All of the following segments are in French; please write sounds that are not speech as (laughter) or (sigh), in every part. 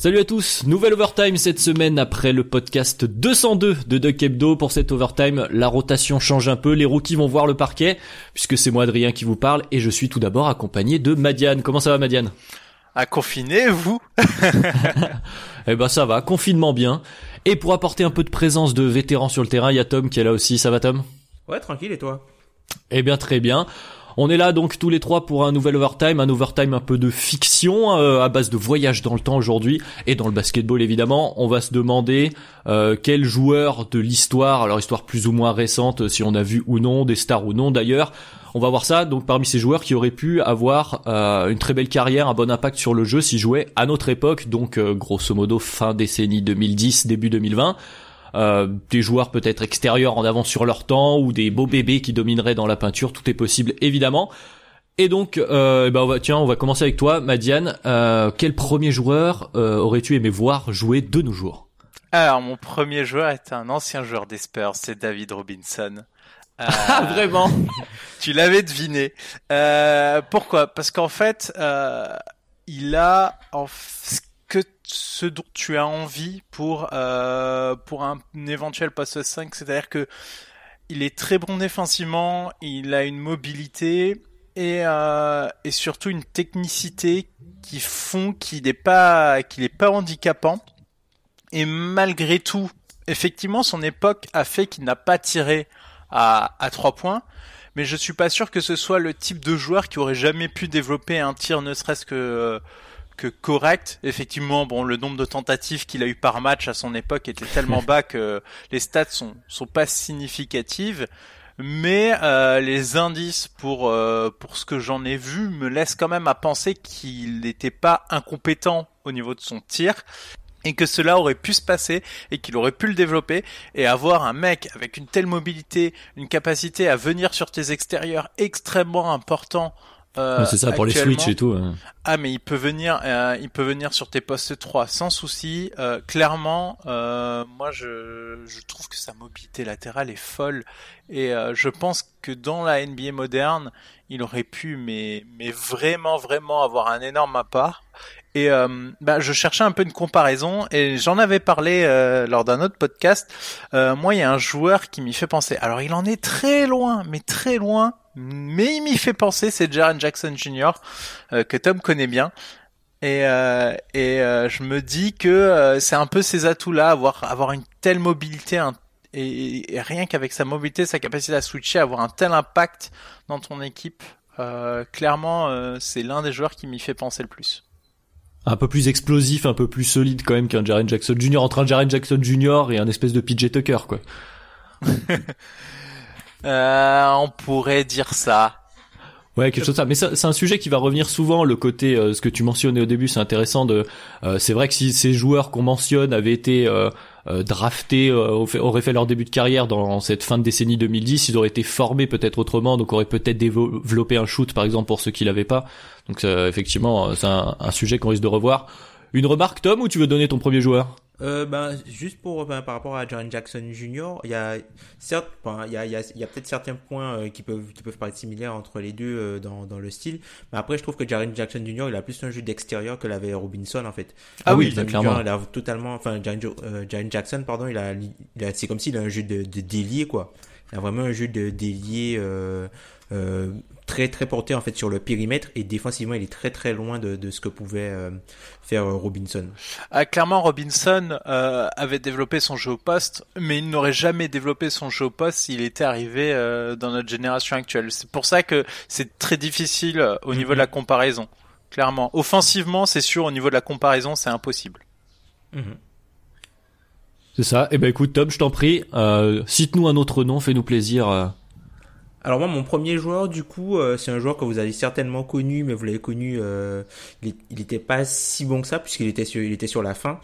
Salut à tous, nouvelle overtime cette semaine après le podcast 202 de Duck Hebdo. Pour cette overtime, la rotation change un peu, les rookies vont voir le parquet, puisque c'est moi Adrien qui vous parle, et je suis tout d'abord accompagné de Madiane. Comment ça va Madiane? À confiner, vous (laughs) Eh ben ça va, confinement bien. Et pour apporter un peu de présence de vétérans sur le terrain, il y a Tom qui est là aussi. Ça va Tom? Ouais, tranquille, et toi? Eh bien très bien. On est là donc tous les trois pour un nouvel overtime, un overtime un peu de fiction euh, à base de voyage dans le temps aujourd'hui et dans le basketball évidemment. On va se demander euh, quel joueur de l'histoire, alors histoire plus ou moins récente, si on a vu ou non, des stars ou non d'ailleurs. On va voir ça donc parmi ces joueurs qui auraient pu avoir euh, une très belle carrière, un bon impact sur le jeu s'ils jouaient à notre époque, donc euh, grosso modo fin décennie 2010, début 2020. Euh, des joueurs peut-être extérieurs en avance sur leur temps ou des beaux bébés qui domineraient dans la peinture, tout est possible évidemment. Et donc, euh, eh ben on va, tiens, on va commencer avec toi, Madiane. Euh, quel premier joueur euh, aurais-tu aimé voir jouer de nos jours? Alors, mon premier joueur est un ancien joueur des Spurs, c'est David Robinson. (laughs) Euh, Ah vraiment? (laughs) Tu l'avais deviné. Euh, pourquoi? Parce qu'en fait, euh, il a en f- que ce dont tu as envie pour euh, pour un, un éventuel poste 5, c'est-à-dire que il est très bon défensivement, il a une mobilité et euh, et surtout une technicité qui font qu'il n'est pas qu'il est pas handicapant. Et malgré tout, effectivement, son époque a fait qu'il n'a pas tiré à, à 3 points, mais je suis pas sûr que ce soit le type de joueur qui aurait jamais pu développer un tir ne serait-ce que que correct. Effectivement, bon, le nombre de tentatives qu'il a eu par match à son époque était tellement (laughs) bas que les stats sont sont pas significatives. Mais euh, les indices pour euh, pour ce que j'en ai vu me laissent quand même à penser qu'il n'était pas incompétent au niveau de son tir et que cela aurait pu se passer et qu'il aurait pu le développer et avoir un mec avec une telle mobilité, une capacité à venir sur tes extérieurs extrêmement important. Euh, C'est ça pour les switch et tout. hein. Ah mais il peut venir, euh, il peut venir sur tes postes 3 sans souci. Euh, clairement, euh, moi je, je trouve que sa mobilité latérale est folle et euh, je pense que dans la NBA moderne, il aurait pu mais mais vraiment vraiment avoir un énorme appart. Et euh, bah, je cherchais un peu une comparaison et j'en avais parlé euh, lors d'un autre podcast. Euh, moi, il y a un joueur qui m'y fait penser. Alors, il en est très loin, mais très loin. Mais il m'y fait penser, c'est Jaren Jackson Jr. euh, que Tom connaît bien. Et, euh, et euh, je me dis que c'est un peu ces atouts-là, avoir avoir une telle mobilité, un- et, et rien qu'avec sa mobilité, sa capacité à switcher, avoir un tel impact dans ton équipe. euh, clairement, euh, c'est l'un des joueurs qui m'y fait penser le plus. Un peu plus explosif, un peu plus solide quand même qu'un Jaren Jackson Jr. entre un Jaren Jackson Jr. et un espèce de PJ Tucker quoi. (laughs) Euh, on pourrait dire ça. Ouais, quelque chose comme ça. Mais c'est un sujet qui va revenir souvent. Le côté, euh, ce que tu mentionnais au début, c'est intéressant. De, euh, c'est vrai que si ces joueurs qu'on mentionne avaient été euh, euh, draftés, euh, auraient fait leur début de carrière dans cette fin de décennie 2010, ils auraient été formés peut-être autrement, donc auraient peut-être développé un shoot, par exemple, pour ceux qui l'avaient pas. Donc effectivement, c'est un, un sujet qu'on risque de revoir. Une remarque, Tom, ou tu veux donner ton premier joueur? Euh, ben, juste pour ben, par rapport à Jaren Jackson Jr., il y a certes, ben, il y a, il y a, il y a peut-être certains points euh, qui peuvent qui peuvent paraître similaires entre les deux euh, dans dans le style, mais après je trouve que Jaren Jackson Jr. il a plus un jeu d'extérieur que l'avait Robinson en fait. Ah oui, Robinson clairement. Jr., Il a totalement, enfin euh, Jaren Jackson pardon, il a, il a c'est comme s'il a un jeu de, de délié quoi. Il a vraiment un jeu de délié euh, euh, très très porté en fait sur le périmètre et défensivement il est très très loin de, de ce que pouvait euh, faire Robinson. Ah, clairement, Robinson euh, avait développé son jeu au poste, mais il n'aurait jamais développé son jeu au poste s'il était arrivé euh, dans notre génération actuelle. C'est pour ça que c'est très difficile au niveau de la comparaison. Clairement, offensivement, c'est sûr. Au niveau de la comparaison, c'est impossible. C'est ça. Eh ben écoute, Tom, je t'en prie, euh, cite-nous un autre nom, fais-nous plaisir. euh. Alors moi, mon premier joueur, du coup, euh, c'est un joueur que vous avez certainement connu, mais vous l'avez connu, euh, il, n'était pas si bon que ça puisqu'il était sur, il était sur la fin.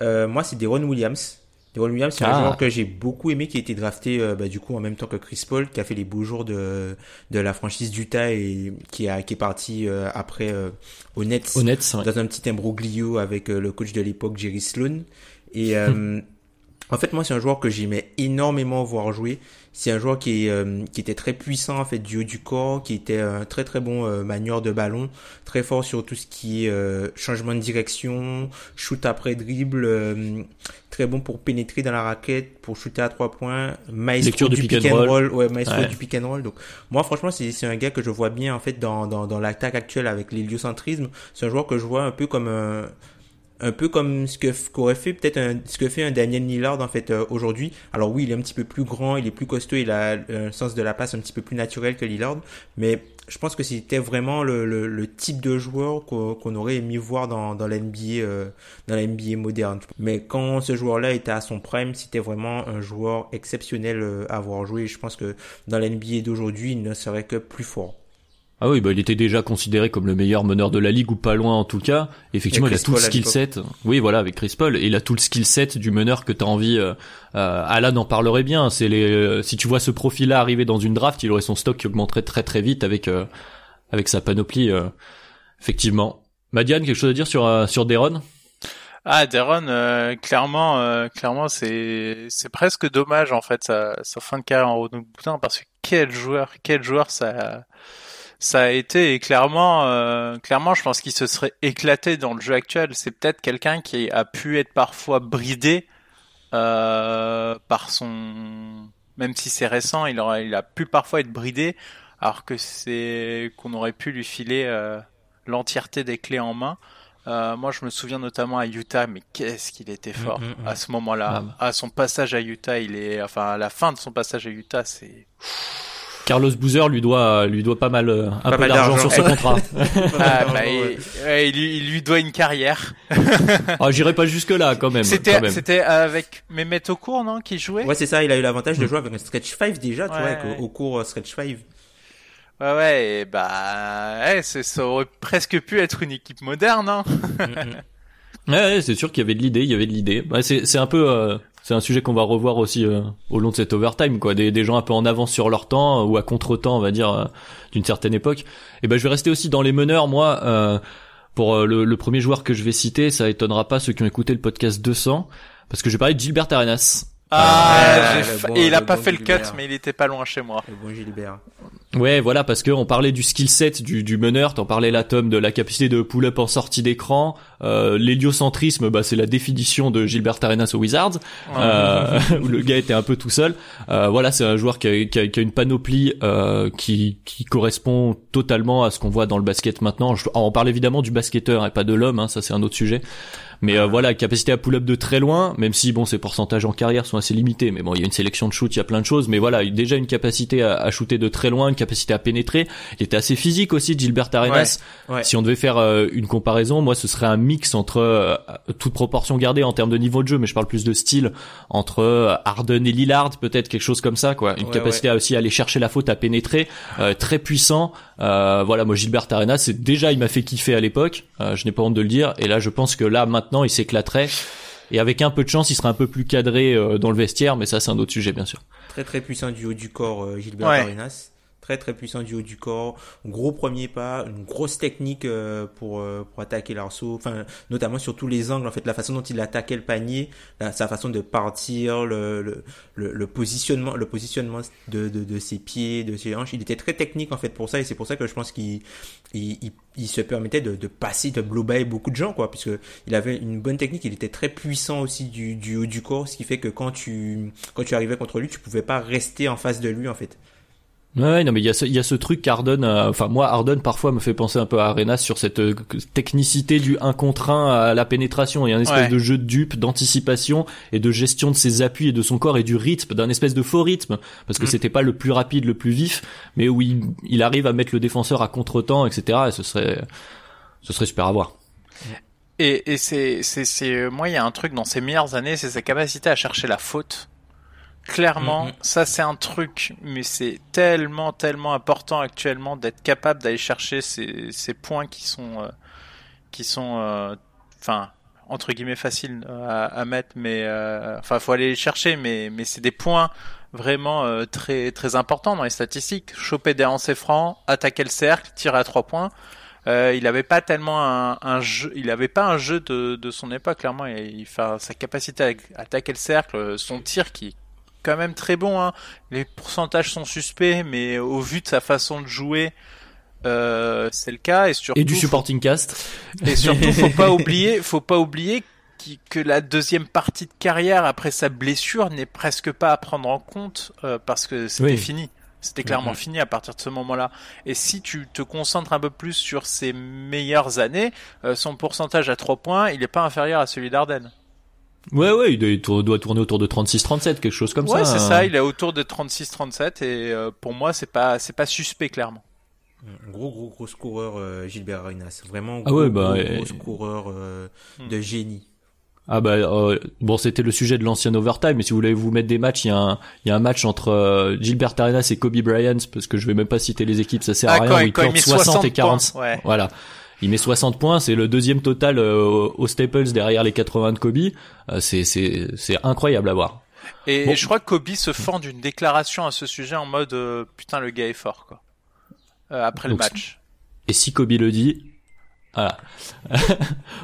Euh, moi, c'est Deron Williams. Deron Williams, c'est un Ah. joueur que j'ai beaucoup aimé, qui a été drafté, euh, bah, du coup, en même temps que Chris Paul, qui a fait les beaux jours de de la franchise d'Utah et qui a qui est parti euh, après euh, aux Nets Honnête, ouais. dans un petit imbroglio avec le coach de l'époque, Jerry Sloan. Et (laughs) euh, en fait, moi, c'est un joueur que j'aimais énormément voir jouer. C'est un joueur qui, euh, qui était très puissant en fait du haut du corps, qui était un très très bon euh, manieur de ballon, très fort sur tout ce qui est euh, changement de direction, shoot après dribble, euh, très bon pour pénétrer dans la raquette, pour shooter à trois points, maestro Lecture du du pick, and roll, ouais, maestro Ouais. du pick and roll. Donc moi, franchement, c'est c'est un gars que je vois bien en fait dans dans, dans l'attaque actuelle avec l'héliocentrisme. C'est un joueur que je vois un peu comme un un peu comme ce que qu'aurait fait peut-être un- ce que fait un Daniel Lillard en fait euh, aujourd'hui. Alors oui, il est un petit peu plus grand, il est plus costaud, il a un sens de la passe un petit peu plus naturel que Lillard, mais je pense que c'était vraiment le, le, type de joueur qu'on aurait aimé voir dans dans la NBA euh, dans moderne. Mais quand ce joueur-là était à son prime, c'était vraiment un joueur exceptionnel euh, à avoir joué. Je pense que dans la NBA d'aujourd'hui, il ne serait que plus fort. Ah oui, bah il était déjà considéré comme le meilleur meneur de la ligue ou pas loin en tout cas. Effectivement, Et il a tout le Paul skill set. Oui, voilà, avec Chris Paul, et il a tout le skill set du meneur que t'as envie. Euh, euh, Alan en parlerait bien. C'est les. euh, si tu vois ce profil-là arriver dans une draft, il aurait son stock qui augmenterait très très vite avec euh, avec sa panoplie. euh, effectivement. Madiane, quelque chose à dire sur euh, sur Deron? Ah, Deron, euh, clairement, euh, clairement, c'est c'est presque dommage en fait sa, sa fin de carrière en haut de boutin parce que quel joueur, quel joueur ça ça a été et clairement, euh, clairement, je pense qu'il se serait éclaté dans le jeu actuel. C'est peut-être quelqu'un qui a pu être parfois bridé euh, par son, même si c'est récent, il aura, il a pu parfois être bridé, alors que c'est qu'on aurait pu lui filer euh, l'entièreté des clés en main. Euh, moi, je me souviens notamment à Utah, mais qu'est-ce qu'il était fort Mm, mm, mm. à ce moment-là. Ah. À son passage à Utah, il est, enfin, à la fin de son passage à Utah, c'est. Carlos Boozer lui doit lui doit pas mal euh, un Pas peu d'argent sur ce (laughs) contrat. Ah, bah, il, ouais, il lui, il lui doit une carrière. (laughs) Ah, j'irai pas jusque là quand même. C'était, c'était avec Mehmet Okur, non, qui jouait? Ouais, c'est ça, il a eu l'avantage Mm. de jouer avec un stretch 5 déjà, tu Ouais, vois, avec, cours euh, stretch 5. Ouais, ouais, et bah, ouais, ça aurait presque pu être une équipe moderne, hein. (laughs) Ouais, ouais, c'est sûr qu'il y avait de l'idée, il y avait de l'idée. Bah, c'est c'est un peu euh, c'est un sujet qu'on va revoir aussi euh, au long de cet overtime quoi, des, gens un peu en avance sur leur temps euh, ou à contre-temps, on va dire euh, d'une certaine époque. Et ben je vais rester aussi dans les meneurs moi pour le, le premier joueur que je vais citer, ça étonnera pas ceux qui ont écouté le podcast 200 parce que je vais parler de Gilbert Arenas. Ah, Ouais, j'ai le fa- bon- et il a pas bon fait le cut, mais il était pas loin chez moi. Le bon Gilbert. Ouais, voilà, parce que on parlait du skill set du, du meneur, t'en parlais là, Tom, de la capacité de pull-up en sortie d'écran. Euh, L'héliocentrisme, bah, c'est la définition de Gilbert Arenas aux Wizards, euh, (laughs) où le gars était un peu tout seul. Euh, voilà, c'est un joueur qui a, qui a- qui a une panoplie euh, qui, qui correspond totalement à ce qu'on voit dans le basket maintenant. Je- on parle évidemment du basketteur et pas de l'homme, hein, ça c'est un autre sujet. Mais euh, voilà, capacité à pull-up de très loin, même si bon, ses pourcentages en carrière sont assez limités. Mais bon, il y a une sélection de shoot, il y a plein de choses. Mais voilà, déjà une capacité à, à shooter de très loin, une capacité à pénétrer. Il était assez physique aussi, Gilbert Arenas. Ouais. Si on devait faire euh, une comparaison, moi, ce serait un mix entre euh, toute proportion gardée en termes de niveau de jeu, mais je parle plus de style entre euh, Harden et Lillard, peut-être quelque chose comme ça, quoi. Une Ouais, capacité à aussi aller chercher la faute, à pénétrer, euh, très puissant. Euh, voilà, moi, Gilbert Arenas, c'est déjà, il m'a fait kiffer à l'époque. Euh, je n'ai pas honte de le dire. Et là, je pense que là, maintenant, il s'éclaterait. Et avec un peu de chance, il serait un peu plus cadré euh, dans le vestiaire, mais ça, c'est un autre sujet, bien sûr. Très très puissant du haut du corps, euh, Gilbert Ouais. Arenas. Très très puissant du haut du corps. Gros premier pas, une grosse technique euh, pour euh, pour attaquer l'arceau. Enfin, notamment sur tous les angles. En fait, la façon dont il attaquait le panier, la- sa façon de partir, le le, le, positionnement, le positionnement de, de de ses pieds, de ses hanches. Il était très technique en fait pour ça et c'est pour ça que je pense qu'il il, il, il se permettait de, de passer, de blow by beaucoup de gens quoi, puisque il avait une bonne technique. Il était très puissant aussi du du haut du corps, ce qui fait que quand tu quand tu arrivais contre lui, tu pouvais pas rester en face de lui en fait. Ouais, non, mais il y a ce, il y a ce truc qu'Arden, euh, enfin moi, Arden parfois me fait penser un peu à Arenas sur cette euh, technicité du 1 contre 1 à la pénétration. Il y a une espèce Ouais. de jeu de dupe, d'anticipation et de gestion de ses appuis et de son corps et du rythme, d'un espèce de faux rythme, parce que Mm. c'était pas le plus rapide, le plus vif, mais où il, il arrive à mettre le défenseur à contre-temps, etc. Et ce serait, ce serait super à voir. Et, et c'est, c'est, c'est, moi, il y a un truc dans ses meilleures années, c'est sa capacité à chercher la faute. Clairement, Mhm. ça c'est un truc, mais c'est tellement, tellement important actuellement d'être capable d'aller chercher ces, ces points qui sont, euh, qui sont, euh, enfin, entre guillemets faciles euh, à, à mettre, mais euh, enfin, faut aller les chercher, mais, mais c'est des points vraiment euh, très, très importants dans les statistiques. Choper des lancers francs, attaquer le cercle, tirer à trois points. Euh, il avait pas tellement un, un jeu, il avait pas un jeu de, de son époque clairement. Il, il sa capacité à attaquer le cercle, son tir qui est quand même très bon. Hein. Les pourcentages sont suspects, mais au vu de sa façon de jouer, euh, c'est le cas. Et surtout, Et du supporting cast. et surtout, faut (laughs) pas oublier, faut pas oublier qui- que la deuxième partie de carrière après sa blessure n'est presque pas à prendre en compte euh, parce que c'était Oui. fini. C'était clairement Mhm. fini à partir de ce moment-là. Et si tu te concentres un peu plus sur ses meilleures années, euh, son pourcentage à 3 points, il est pas inférieur à celui d'Arden. Ouais, ouais, il doit, tourner autour de 36-37, quelque chose comme ouais, ça. c'est hein. ça. Il est autour de 36-37 et euh, pour moi, c'est pas, c'est pas suspect clairement. Gros, gros, gros scoreur, euh, Gilbert Arenas. Vraiment Ah gros, ouais, bah, gros, et- gros scoreur euh, Hmm. de génie. Ah bah euh, bon c'était le sujet de l'ancien overtime mais si vous voulez vous mettre des matchs il y a un il y a un match entre euh, Gilbert Arenas et Kobe Bryant parce que je vais même pas citer les équipes ça sert à Ah, rien quand- où il quand il plante met 60 et 60 40 points, ouais. voilà il met 60 points c'est le deuxième total euh, au Staples derrière les 80 de Kobe Euh, c'est c'est c'est incroyable à voir Et, Bon. et je crois que Kobe se fend d'une déclaration à ce sujet en mode euh, putain le gars est fort quoi. Euh, après Donc, le match. et si Kobe le dit voilà (laughs)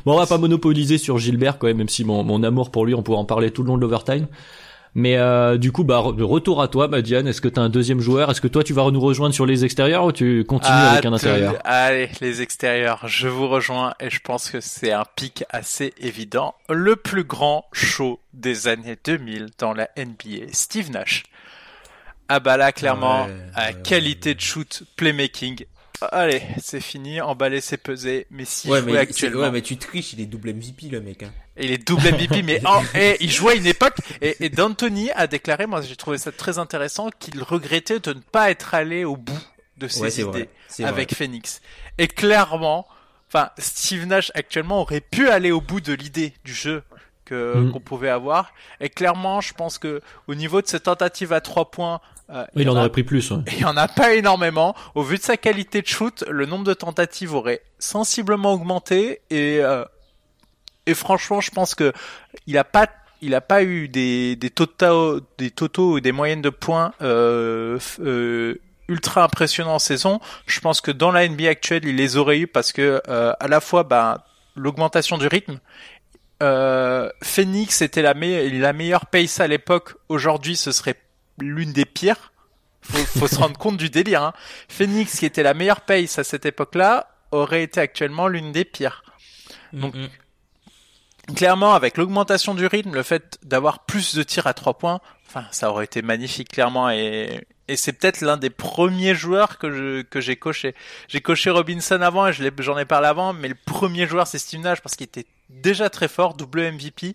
bon on va pas monopoliser sur Gilbert quand même même si mon, mon amour pour lui on pourrait en parler tout le long de l'overtime mais euh, du coup, bah re- retour à toi, Madiane. Est-ce que tu as un deuxième joueur? Est-ce que toi, tu vas nous rejoindre sur les extérieurs ou tu continues avec un intérieur? Allez, les extérieurs, je vous rejoins et je pense que c'est un pic assez évident. Le plus grand show des années 2000 dans la NBA, Steve Nash. Ah bah là, clairement, Ouais, à ouais, qualité de shoot, playmaking. Allez, c'est fini, emballer, c'est pesé. Mais si ouais, mais, actuellement, ouais, mais tu triches, il est double MVP, le mec. Hein. Et il est double MVP, mais (laughs) en, et il jouait à une époque, et, et D'Antoni a déclaré, moi j'ai trouvé ça très intéressant, qu'il regrettait de ne pas être allé au bout de ses Ouais, idées vrai. Avec vrai. Phoenix. Et clairement, enfin, Steve Nash actuellement aurait pu aller au bout de l'idée du jeu que Mm. qu'on pouvait avoir. Et clairement, je pense que au niveau de ses tentatives à trois points, euh, Il en a- aurait pris plus. ouais. (laughs) il en a pas énormément. Au vu de sa qualité de shoot, le nombre de tentatives aurait sensiblement augmenté et euh, et franchement, je pense que il a pas il a pas eu des des totaux des totaux ou des moyennes de points euh, euh, ultra impressionnants en saison. Je pense que dans la NBA actuelle, il les aurait eu parce que euh, à la fois bah l'augmentation du rythme euh, Phoenix était la, me- la meilleure pace à l'époque. Aujourd'hui, ce serait l'une des pires. Faut, faut se rendre compte du délire. Hein. Phoenix, qui était la meilleure pace à cette époque-là, aurait été actuellement l'une des pires. Donc, Mm, mm. Clairement, avec l'augmentation du rythme, le fait d'avoir plus de tirs à trois points, enfin, ça aurait été magnifique, clairement. Et, c'est peut-être l'un des premiers joueurs que j'ai coché. J'ai coché Robinson avant et j'en ai parlé avant, mais le premier joueur c'est Steve Nash parce qu'il était déjà très fort, double MVP.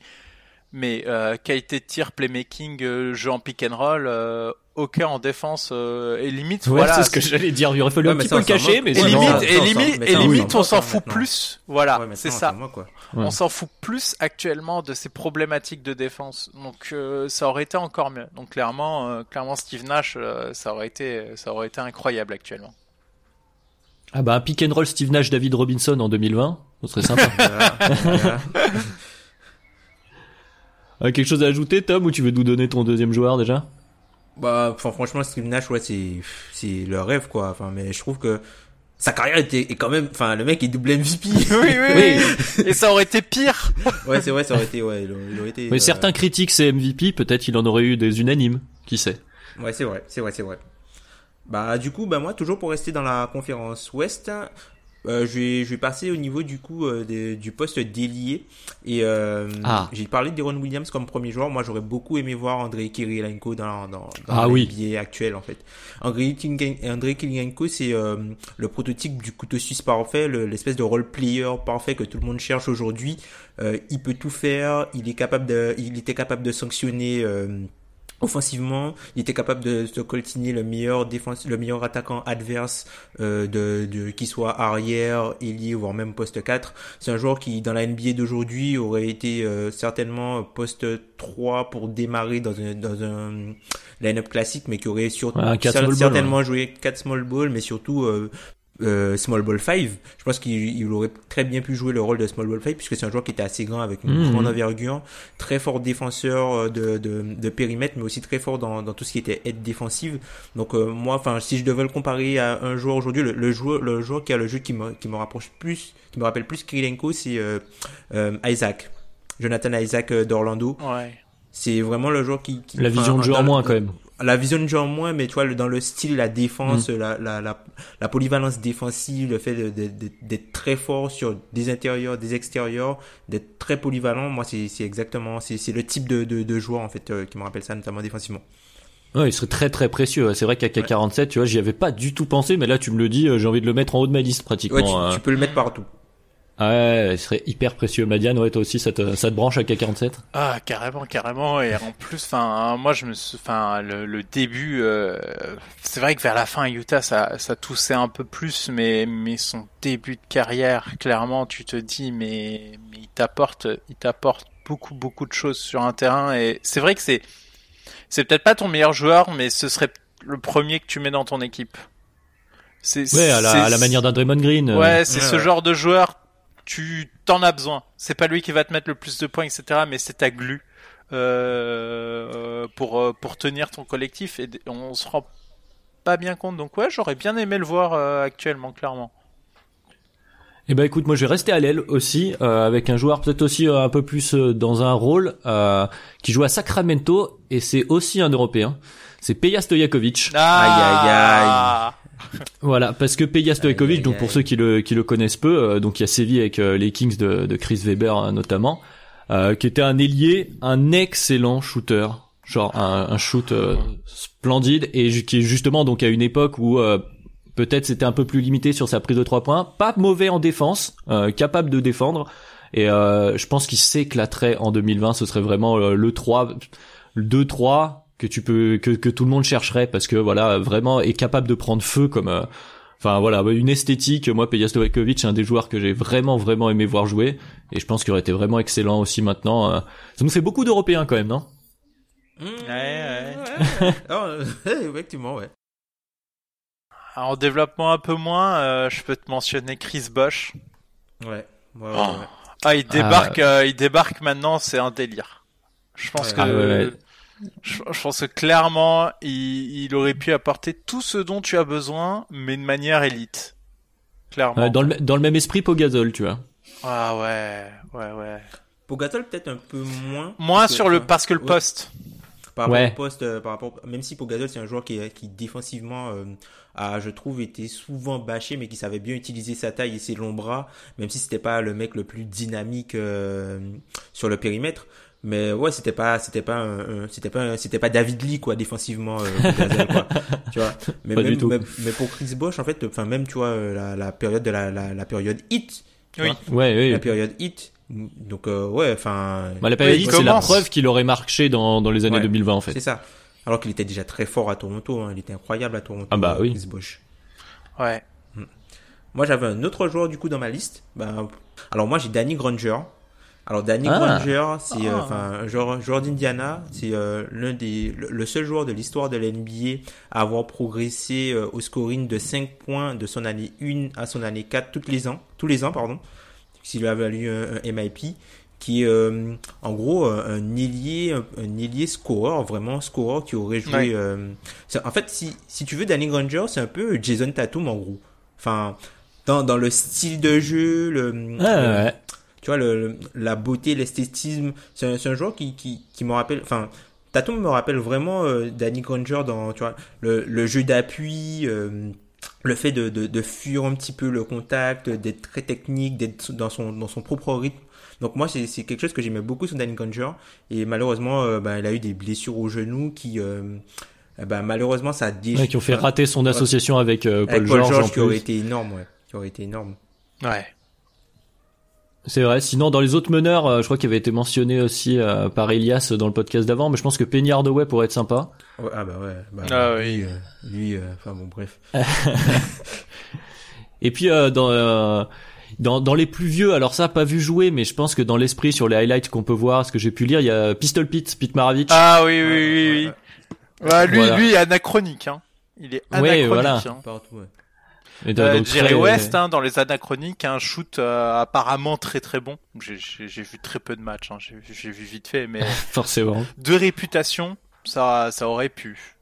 Mais euh, qualité de tir, playmaking, euh, jeu en pick and roll, euh, aucun en défense euh, et limite Ouais, voilà. c'est ce que j'allais dire. Il aurait fallu Ouais, un petit ça, peu le cacher, mais et limite, non, et limite, et limite, on s'en fout plus. Voilà, Ouais, c'est ça. On s'en fout plus actuellement de ces problématiques de défense. Donc euh, ça aurait été encore mieux. Donc clairement, euh, clairement Steve Nash, euh, ça aurait été, ça aurait été incroyable actuellement. ah bah un pick and roll Steve Nash David Robinson en 2020, ce serait sympa. (laughs) (laughs) Euh, quelque chose à ajouter, Tom, ou tu veux nous donner ton deuxième joueur déjà Bah, enfin, franchement, Steve Nash, ouais, c'est, c'est le rêve, quoi. Enfin, mais je trouve que sa carrière était, est quand même, enfin, le mec est double MVP. (laughs) oui, oui, oui. Et ça aurait été pire. ouais, c'est vrai, ça aurait été, ouais, il aurait, il aurait été. Mais euh, certains critiquent ses MVP, peut-être il en aurait eu des unanimes, qui sait. Ouais, c'est vrai, c'est vrai, c'est vrai. Bah, du coup, bah, moi, toujours pour rester dans la conférence Ouest, euh, je vais, je vais passer au niveau, du coup, euh, des- du poste délié. Et, euh, Ah. j'ai parlé d'Aaron Williams comme premier joueur. Moi, j'aurais beaucoup aimé voir André Kirilenko dans, dans, dans Ah oui. NBA actuelle, en fait. André, Kirilen- André Kirilenko, c'est, euh, le prototype du couteau suisse parfait, le- l'espèce de role player parfait que tout le monde cherche aujourd'hui. Euh, il peut tout faire, il est capable de, il était capable de sanctionner, euh, offensivement, il était capable de se coltiner le meilleur défense, le meilleur attaquant adverse euh, de, de qui soit arrière, ailier voire même poste 4. C'est un joueur qui dans la NBA d'aujourd'hui aurait été euh, certainement poste 3 pour démarrer dans un dans un line-up classique mais qui aurait surtout certainement joué 4 small ball mais surtout euh, euh, Small Ball 5. Je pense qu'il aurait très bien pu jouer le rôle de Small Ball 5 puisque c'est un joueur qui était assez grand avec une mmh. grande envergure, très fort défenseur euh, de, de, de, périmètre, mais aussi très fort dans, dans tout ce qui était aide défensive. Donc euh, moi, enfin, si je devais le comparer à un joueur aujourd'hui, le, le, joueur, le joueur qui a le jeu qui me, qui me rapproche plus, qui me rappelle plus Kirilenko, c'est euh, Isaac, Jonathan Isaac d'Orlando. Ouais. C'est vraiment le joueur qui, qui la vision de jeu en moins quand même la vision de jeu en moins, mais tu vois, dans le style, la défense, mm. la, la, la, la, polyvalence défensive, le fait d'être très fort sur des intérieurs, des extérieurs, d'être très polyvalent, moi, c'est exactement, c'est le type de, de, de, joueur, en fait, euh, qui me rappelle ça, notamment défensivement. Ouais, il serait très très précieux. C'est vrai qu'à K47, tu vois, j'y avais pas du tout pensé, mais là, tu me le dis, euh, j'ai envie de le mettre en haut de ma liste, pratiquement. Ouais, tu, tu peux le mettre partout. Ah ouais, il serait hyper précieux. Madiane, ouais, toi aussi, ça te, ça te branche à K47? Ah, carrément, carrément. Et en plus, enfin, moi, je me enfin, le, le début, euh, c'est vrai que vers la fin, Utah, ça, ça toussait un peu plus, mais, mais son début de carrière, clairement, tu te dis, mais, mais il t'apporte, il t'apporte beaucoup, beaucoup de choses sur un terrain. Et c'est vrai que c'est, c'est peut-être pas ton meilleur joueur, mais ce serait le premier que tu mets dans ton équipe. C'est, ouais, à la, à la manière d'un Draymond Green. Ouais, c'est ce genre de joueur tu t'en as besoin. C'est pas lui qui va te mettre le plus de points, etc. Mais c'est ta glue euh, pour euh, pour tenir ton collectif et on se rend pas bien compte. Donc ouais, j'aurais bien aimé le voir euh, actuellement, clairement. Eh ben écoute, moi je vais rester à l'aile aussi euh, avec un joueur peut-être aussi un peu plus dans un rôle qui joue à Sacramento et c'est aussi un Européen. C'est Peja Stojakovic. Ah aïe aïe aïe. Voilà, parce que Peja Stojkovic, donc pour ceux qui le qui le connaissent peu, euh, donc il a sévi avec euh, les Kings de, de Chris Weber hein, notamment, euh, qui était un ailier, un excellent shooter, genre un, un shoot splendide et qui est justement donc à une époque où peut-être c'était un peu plus limité sur sa prise de trois points, pas mauvais en défense, capable de défendre et je pense qu'il s'éclaterait en 2020, ce serait vraiment le 3 le 2 3 que tu peux que, que tout le monde chercherait parce que voilà vraiment est capable de prendre feu comme euh, enfin voilà une esthétique moi Peja Stojakovic c'est un des joueurs que j'ai vraiment vraiment aimé voir jouer et je pense qu'il aurait été vraiment excellent aussi maintenant euh. ça nous fait beaucoup d'européens quand même non? Mmh. ouais, ouais. (laughs) oh, (laughs) effectivement ouais en développement un peu moins euh, je peux te mentionner Chris Bosch ouais, ouais, oh. ah il débarque ah. il débarque maintenant c'est un délire je pense que je, pense que clairement, il, aurait pu apporter tout ce dont tu as besoin, mais de manière élite. Clairement. dans, le, dans le même esprit, Pogazol, tu vois. Ah ouais, ouais, ouais. Pogazol peut-être un peu moins. Moins sur le parce que le poste. Par rapport au poste, euh, par rapport, même si Pogazol c'est un joueur qui, qui défensivement euh, a, je trouve, été souvent bâché, mais qui savait bien utiliser sa taille et ses longs bras, même si c'était pas le mec le plus dynamique euh, sur le périmètre mais ouais c'était pas c'était pas c'était pas c'était pas David Lee quoi défensivement euh, quoi. (laughs) Tu vois? Mais même, mais pour Chris Bosch en fait enfin même tu vois euh, la, la période de la, la, la période hit oui. ouais, oui. La période hit donc euh, ouais enfin bah, la période hit c'est la preuve qu'il aurait marché dans dans les années 2020 en fait. C'est ça. Alors qu'il était déjà très fort à Toronto hein. il était incroyable à Toronto ah bah oui. Chris Bosch ouais. Hmm. moi j'avais un autre joueur du coup dans ma liste. Bah, alors moi j'ai Danny Granger alors Danny ah. Granger, c'est euh, ah. enfin un joueur, joueur d'Indiana, c'est euh, l'un des le, seul joueur de l'histoire de l'NBA à avoir progressé euh, au scoring de 5 points de son année 1 à son année 4 tous les ans, tous les ans pardon. S'il lui a valu un, MIP qui est en gros un ailier un, ailier scorer vraiment scorer qui aurait joué en fait si si tu veux Danny Granger, c'est un peu Jason Tatum en gros. Enfin dans, dans le style de jeu, le, ah, ouais tu vois, le, la beauté, l'esthétisme. C'est un, un, joueur qui, qui, qui me rappelle, enfin, Tatum me rappelle vraiment euh, Danny Granger dans, tu vois, le, le jeu d'appui, euh, le fait de, de, de, fuir un petit peu le contact, d'être très technique, d'être dans son, dans son propre rythme. Donc moi, c'est, c'est quelque chose que j'aimais beaucoup sur Danny Granger. Et malheureusement, euh, bah, il a eu des blessures au genou qui... bah, malheureusement, ça a déjà... qui ont fait rater son association avec Paul, avec Paul George, qui aurait été énorme, ouais. Qui aurait été énorme. Ouais. C'est vrai. Sinon, dans les autres meneurs, euh, je crois qu'il avait été mentionné aussi euh, par Elias dans le podcast d'avant, mais je pense que Penny Hardaway pourrait être sympa. Ouais, ah bah ouais. Bah, Ah oui. euh, lui, euh, enfin bon, bref. (laughs) Et puis euh, dans, euh, dans dans les plus vieux, alors ça pas vu jouer, mais je pense que dans l'esprit sur les highlights qu'on peut voir, ce que j'ai pu lire, il y a Pistol Pete, Pete Maravich. Ah oui, oui, oui, oui. Ouais, lui, Voilà. lui est anachronique. Hein. Il est anachronique. voilà. hein. Partout, ouais. Euh, donc Jerry très- West, hein, dans les anachroniques, un shoot euh, apparemment très très bon. J'ai- vu très peu de matchs, hein. j'ai vu- vite fait, mais (laughs) forcément. de réputation, ça, ça aurait pu.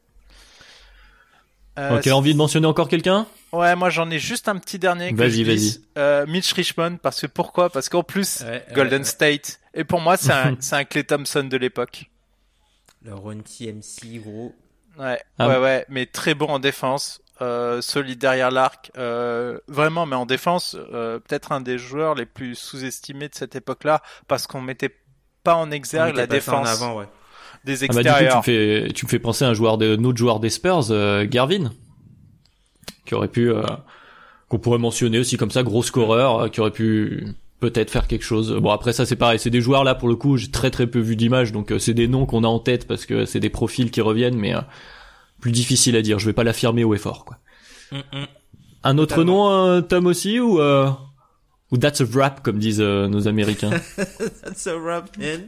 Euh, ok, envie de mentionner encore quelqu'un? Ouais, moi j'en ai juste un petit dernier. Vas-y, glisse. Euh, Mitch Richmond, parce que pourquoi? Parce qu'en plus, Ouais, Golden ouais, State. Et pour moi, c'est un, (laughs) c'est un Clay Thompson de l'époque. Le Run TMC, gros. Ouais, Ah ouais, bon? ouais, mais très bon en défense, euh, solide derrière l'arc, euh, vraiment, mais en défense, euh, peut-être un des joueurs les plus sous-estimés de cette époque-là, parce qu'on mettait pas en exergue la défense avant, ouais. des Ah bah du coup, tu extérieurs. me fais tu me fais penser à un joueur de notre joueur des Spurs, euh, Garvin, qui aurait pu euh, qu'on pourrait mentionner aussi comme ça, gros scoreur, euh, qui aurait pu peut-être faire quelque chose. Bon après ça c'est pareil, c'est des joueurs là pour le coup, j'ai très très peu vu d'images, donc euh, c'est des noms qu'on a en tête parce que c'est des profils qui reviennent, mais euh, plus difficile à dire. Je vais pas l'affirmer haut et fort quoi. Hum, hum. Un autre Totalement. nom, euh, Tom aussi ou euh, ou that's a wrap comme disent euh, nos Américains. (laughs) That's a wrap, man.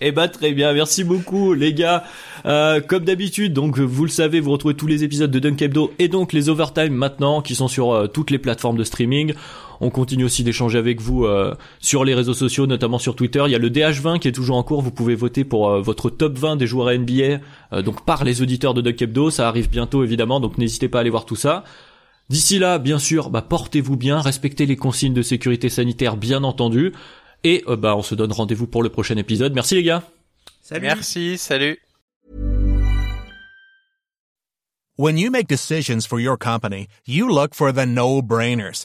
Eh ben très bien, merci beaucoup les gars. Euh, comme d'habitude, donc vous le savez, vous retrouvez tous les épisodes de Dunk Hebdo et donc les overtime maintenant qui sont sur euh, toutes les plateformes de streaming. On continue aussi d'échanger avec vous euh, sur les réseaux sociaux, notamment sur Twitter. Il y a le DH20 qui est toujours en cours. Vous pouvez voter pour euh, votre top 20 des joueurs NBA, euh, donc par les auditeurs de Dunk Hebdo. Ça arrive bientôt évidemment, donc n'hésitez pas à aller voir tout ça. D'ici là, bien sûr, bah, portez-vous bien, respectez les consignes de sécurité sanitaire, bien entendu. Et euh, bah, on se donne rendez-vous pour le prochain épisode. Merci les gars. Salut. Merci, salut. When you make decisions for your company, you look for the no-brainers.